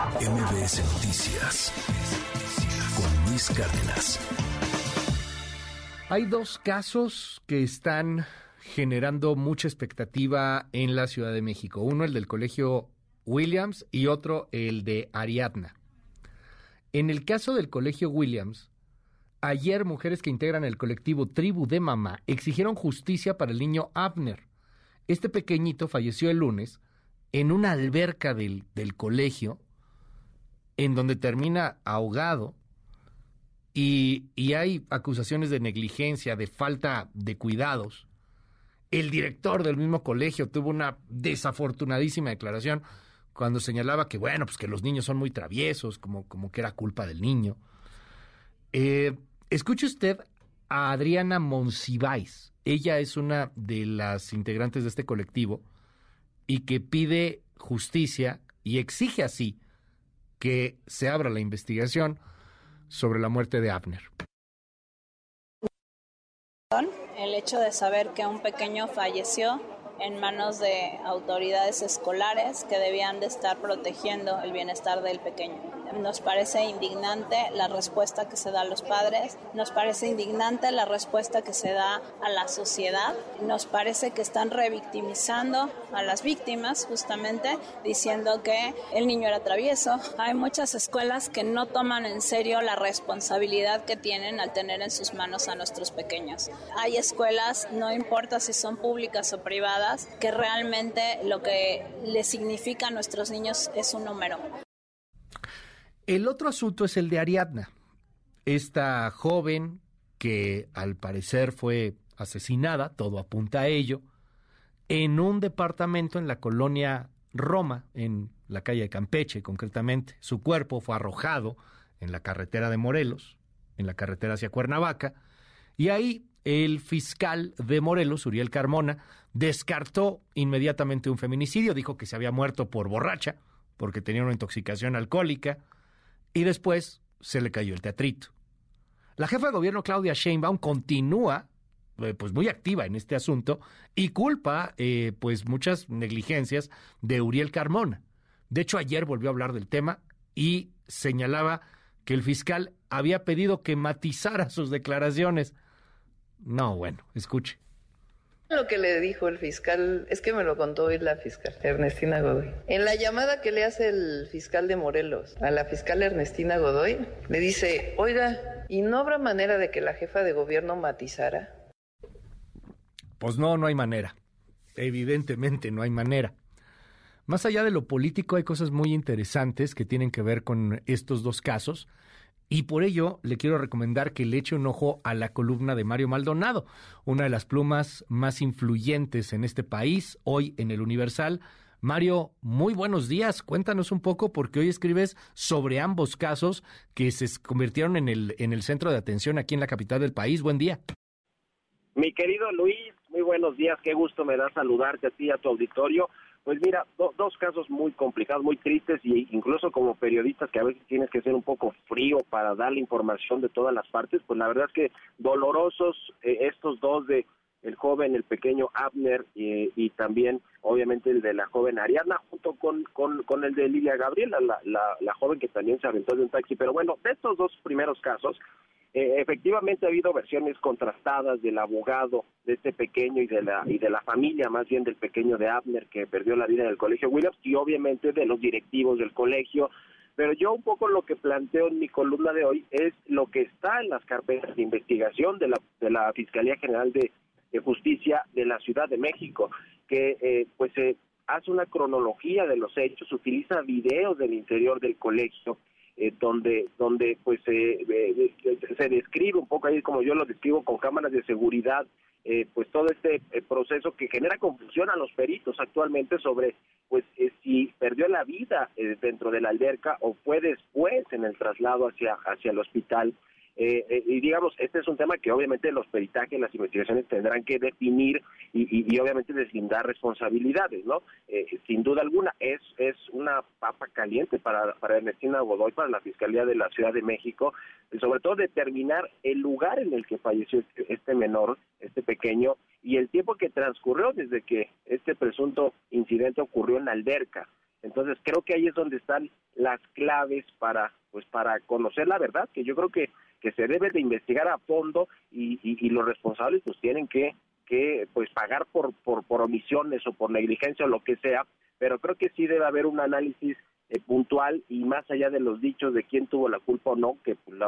MBS Noticias con Luis Cárdenas. Hay dos casos que están generando mucha expectativa en la Ciudad de México. Uno el del Colegio Williams y otro el de Ariadna. En el caso del Colegio Williams, ayer mujeres que integran el colectivo Tribu de Mamá exigieron justicia para el niño Abner. Este pequeñito falleció el lunes en una alberca del, del colegio, en donde termina ahogado, y, y hay acusaciones de negligencia, de falta de cuidados. El director del mismo colegio tuvo una desafortunadísima declaración cuando señalaba que, bueno, pues que los niños son muy traviesos, como, como que era culpa del niño. Eh, escuche usted a Adriana Monsiváis. Ella es una de las integrantes de este colectivo y que pide justicia y exige así que se abra la investigación sobre la muerte de Abner. El hecho de saber que un pequeño falleció en manos de autoridades escolares que debían de estar protegiendo el bienestar del pequeño. Nos parece indignante la respuesta que se da a los padres, nos parece indignante la respuesta que se da a la sociedad, nos parece que están revictimizando a las víctimas justamente diciendo que el niño era travieso. Hay muchas escuelas que no toman en serio la responsabilidad que tienen al tener en sus manos a nuestros pequeños. Hay escuelas, no importa si son públicas o privadas, que realmente lo que le significa a nuestros niños es un número. El otro asunto es el de Ariadna, esta joven que al parecer fue asesinada, todo apunta a ello, en un departamento en la colonia Roma, en la calle de Campeche concretamente. Su cuerpo fue arrojado en la carretera de Morelos, en la carretera hacia Cuernavaca, y ahí el fiscal de Morelos, Uriel Carmona, descartó inmediatamente un feminicidio, dijo que se había muerto por borracha, porque tenía una intoxicación alcohólica, y después se le cayó el teatrito. La jefa de gobierno Claudia Sheinbaum continúa eh, pues muy activa en este asunto y culpa eh, pues muchas negligencias de Uriel Carmona. De hecho ayer volvió a hablar del tema y señalaba que el fiscal había pedido que matizara sus declaraciones. No, bueno, escuche. Lo que le dijo el fiscal, es que me lo contó hoy la fiscal Ernestina Godoy. En la llamada que le hace el fiscal de Morelos a la fiscal Ernestina Godoy, le dice, oiga, ¿y no habrá manera de que la jefa de gobierno matizara? Pues no, no hay manera. Evidentemente no hay manera. Más allá de lo político hay cosas muy interesantes que tienen que ver con estos dos casos. Y por ello le quiero recomendar que le eche un ojo a la columna de Mario Maldonado, una de las plumas más influyentes en este país, hoy en el Universal. Mario, muy buenos días. Cuéntanos un poco porque hoy escribes sobre ambos casos que se convirtieron en el, en el centro de atención aquí en la capital del país. Buen día. Mi querido Luis, muy buenos días. Qué gusto me da saludarte a ti a tu auditorio. Pues mira, dos casos muy complicados, muy tristes y incluso como periodistas que a veces tienes que ser un poco frío para dar la información de todas las partes, pues la verdad es que dolorosos eh, estos dos de el joven, el pequeño Abner eh, y también obviamente el de la joven Ariadna junto con, con, con el de Lilia Gabriela, la, la, la joven que también se aventó de un taxi. Pero bueno, de estos dos primeros casos, eh, efectivamente ha habido versiones contrastadas del abogado de este pequeño y de la y de la familia más bien del pequeño de Abner que perdió la vida en el colegio Williams y obviamente de los directivos del colegio. Pero yo un poco lo que planteo en mi columna de hoy es lo que está en las carpetas de investigación de la de la Fiscalía General de, Justicia de la Ciudad de México que eh, pues se hace una cronología de los hechos utiliza videos del interior del colegio eh, donde donde pues eh, se describe un poco ahí como yo lo describo con cámaras de seguridad eh, pues todo este proceso que genera confusión a los peritos actualmente sobre pues si perdió la vida dentro de la alberca o fue después en el traslado hacia hacia el hospital eh, eh, y digamos, este es un tema que obviamente los peritajes, las investigaciones tendrán que definir y, obviamente deslindar responsabilidades, ¿no? Eh, sin duda alguna, es, es una papa caliente para, para Ernestina Godoy, para la Fiscalía de la Ciudad de México, sobre todo determinar el lugar en el que falleció este, este menor, este pequeño, y el tiempo que transcurrió desde que este presunto incidente ocurrió en la alberca. Entonces creo que ahí es donde están las claves para pues para conocer la verdad, que yo creo que, que se debe de investigar a fondo y, y, los responsables pues tienen que, que pues pagar por, por, por omisiones o por negligencia o lo que sea, pero creo que sí debe haber un análisis eh, puntual y más allá de los dichos de quién tuvo la culpa o no, que pues,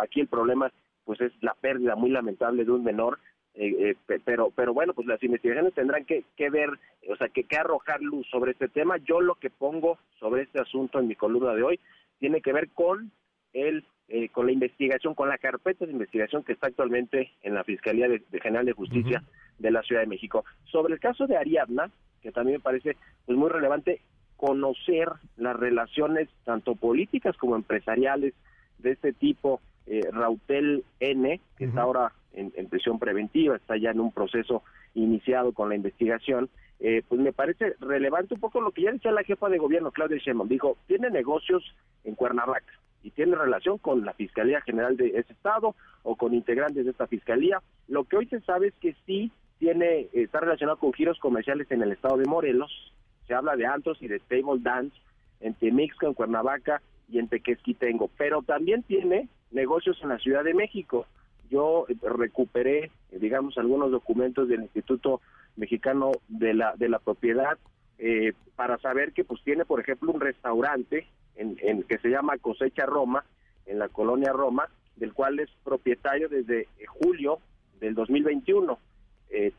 aquí el problema pues es la pérdida muy lamentable de un menor, eh, eh, pero pero bueno, pues las investigaciones tendrán que, que ver, o sea, que, que, arrojar luz sobre este tema. Yo lo que pongo sobre este asunto en mi columna de hoy tiene que ver con el con la investigación, con la carpeta de investigación que está actualmente en la Fiscalía de, General de Justicia de la Ciudad de México. Sobre el caso de Ariadna, que también me parece pues muy relevante, conocer las relaciones tanto políticas como empresariales de este tipo. Eh, Rautel N, que está ahora en, prisión preventiva, está ya en un proceso iniciado con la investigación, eh, pues me parece relevante un poco lo que ya decía la jefa de gobierno, Claudia Sheinbaum, dijo, tiene negocios en Cuernavaca y tiene relación con la Fiscalía General de ese estado o con integrantes de esta fiscalía. Lo que hoy se sabe es que sí tiene está relacionado con giros comerciales en el estado de Morelos, se habla de antros y de table dance en Temixco, en Cuernavaca y en Tequesquitengo, pero también tiene negocios en la Ciudad de México. Yo recuperé, digamos, algunos documentos del Instituto Mexicano de la, de la Propiedad eh, para saber que pues tiene, por ejemplo, un restaurante en, en, que se llama Cosecha Roma, en la colonia Roma, del cual es propietario desde julio del 2021.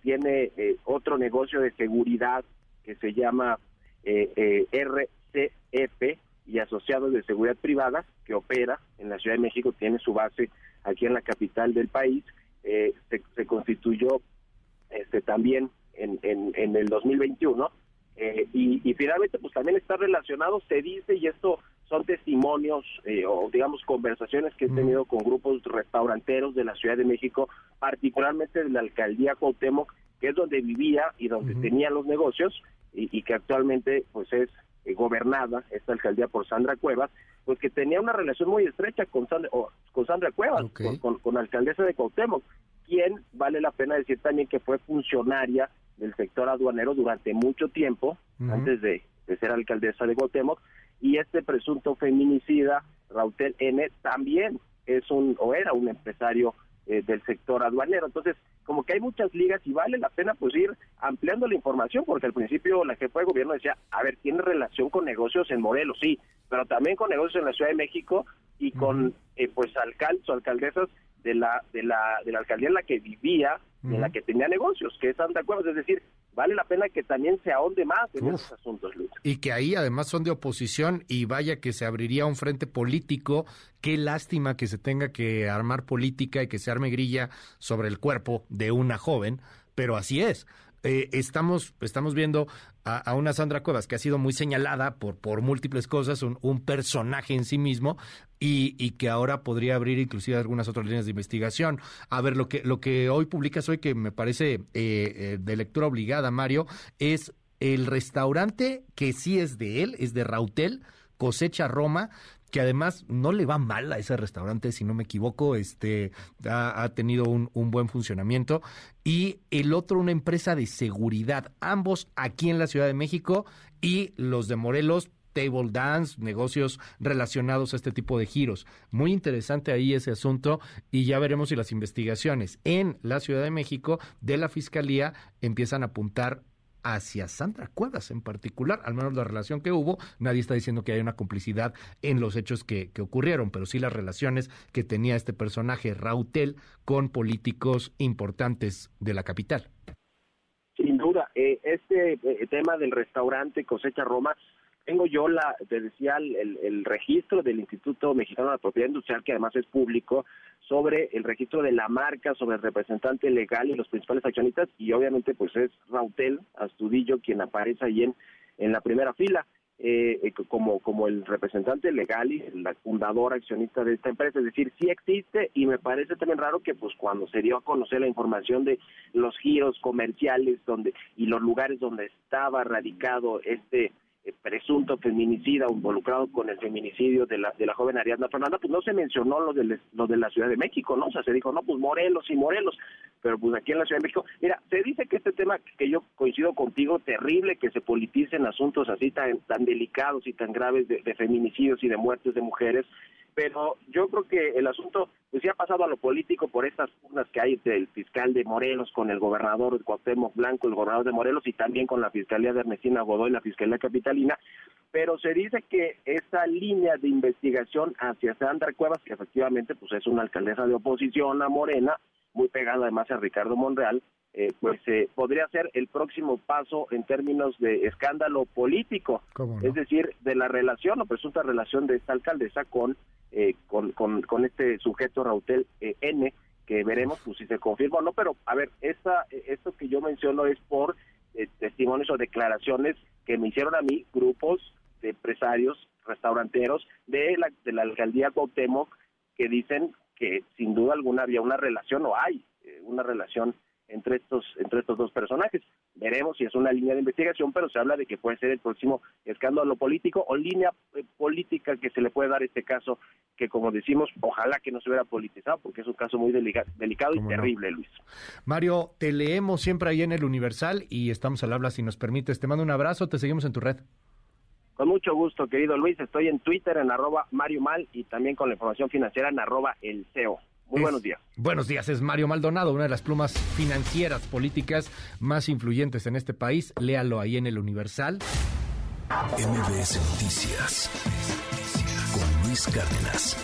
tiene otro negocio de seguridad que se llama eh, eh, RCF y Asociados de Seguridad Privada, que opera en la Ciudad de México, tiene su base aquí en la capital del país, eh, se, constituyó este también en, en, el 2021 eh, y, y, finalmente pues también está relacionado, se dice, y esto son testimonios o digamos conversaciones que he tenido con grupos restauranteros de la Ciudad de México, particularmente de la alcaldía Cuauhtémoc, que es donde vivía y donde tenía los negocios, y, que actualmente pues es eh, gobernada esta alcaldía por Sandra Cuevas, pues que tenía una relación muy estrecha con Sandra, con Sandra Cuevas, con, la alcaldesa de Cuauhtémoc, quien vale la pena decir también que fue funcionaria del sector aduanero durante mucho tiempo, antes de, ser alcaldesa de Cuauhtémoc, y este presunto feminicida, Rautel N, también es un, o era un empresario eh, del sector aduanero. Entonces, como que hay muchas ligas y vale la pena pues ir ampliando la información, porque al principio la jefa de gobierno decía, a ver, tiene relación con negocios en Morelos, sí, pero también con negocios en la Ciudad de México y con eh, pues alcaldes o alcaldesas de la, de la, de la alcaldía en la que vivía, en la que tenía negocios, que es Santa Cuevas, es decir, vale la pena que también se ahonde más en esos asuntos, Luis. Y que ahí además son de oposición y vaya que se abriría un frente político. Qué lástima que se tenga que armar política y que se arme grilla sobre el cuerpo de una joven, pero así es. Eh, estamos, estamos viendo a, una Sandra Cuevas que ha sido muy señalada por, por múltiples cosas, un, un personaje en sí mismo, y, y, que ahora podría abrir inclusive algunas otras líneas de investigación. A ver, lo que, lo que hoy publicas hoy, que me parece eh, eh, de lectura obligada, Mario, es el restaurante que sí es de él, es de Rautel, Cosecha Roma, que además no le va mal a ese restaurante, si no me equivoco, este ha, tenido un, buen funcionamiento. Y el otro, una empresa de seguridad, ambos aquí en la Ciudad de México y los de Morelos, table dance, negocios relacionados a este tipo de giros. Muy interesante ahí ese asunto y ya veremos si las investigaciones en la Ciudad de México de la Fiscalía empiezan a apuntar hacia Sandra Cuevas en particular, al menos la relación que hubo, nadie está diciendo que hay una complicidad en los hechos que, ocurrieron, pero sí las relaciones que tenía este personaje Rautel con políticos importantes de la capital. Sin duda, eh, este eh, tema del restaurante Cosecha Roma tengo yo la, te decía, el, el, registro del Instituto Mexicano de la Propiedad Industrial, que además es público, sobre el registro de la marca, sobre el representante legal y los principales accionistas, y obviamente pues es Rautel Astudillo quien aparece ahí en, en la primera fila. Eh, eh, como, como el representante legal y el fundador accionista de esta empresa, es decir, sí existe y me parece también raro que pues cuando se dio a conocer la información de los giros comerciales donde y los lugares donde estaba radicado este presunto feminicida involucrado con el feminicidio de la, de la joven Ariadna Fernanda, pues no se mencionó lo de, lo de la Ciudad de México, ¿no? O sea, se dijo, no, pues Morelos y Morelos, pero pues aquí en la Ciudad de México, mira, se dice que este tema, que yo coincido contigo, terrible que se politicen asuntos así tan, tan delicados y tan graves de, de feminicidios y de muertes de mujeres, pero yo creo que el asunto pues ya ha pasado a lo político por estas pugnas que hay del fiscal de Morelos con el gobernador Cuauhtémoc Blanco, el gobernador de Morelos y también con la Fiscalía de Ernestina Godoy, la Fiscalía Capitalina, pero se dice que esa línea de investigación hacia Sandra Cuevas, que efectivamente pues es una alcaldesa de oposición a Morena, muy pegada además a Ricardo Monreal, eh, pues eh, podría ser el próximo paso en términos de escándalo político, es decir, de la relación o presunta relación de esta alcaldesa con eh, con, con, este sujeto Rautel N, que veremos pues, si se confirma o no, pero a ver, esta, esto que yo menciono es por testimonios o declaraciones que me hicieron a mí grupos de empresarios, restauranteros de la, de la alcaldía Cuauhtémoc que dicen que sin duda alguna había una relación o hay una relación entre estos entre estos dos personajes. Veremos si es una línea de investigación, pero se habla de que puede ser el próximo escándalo político o línea eh, política que se le puede dar a este caso, que como decimos, ojalá que no se hubiera politizado, porque es un caso muy delicado y terrible, Luis. Mario, te leemos siempre ahí en el Universal y estamos al habla si nos permites. Te mando un abrazo, te seguimos en tu red. Con mucho gusto, querido Luis. Estoy en Twitter en arroba Mario Mal y también con la información financiera en arroba el CEO. Muy buenos días. Buenos días, es Mario Maldonado, una de las plumas financieras políticas más influyentes en este país. Léalo ahí en el Universal. MBS Noticias con Luis Cárdenas.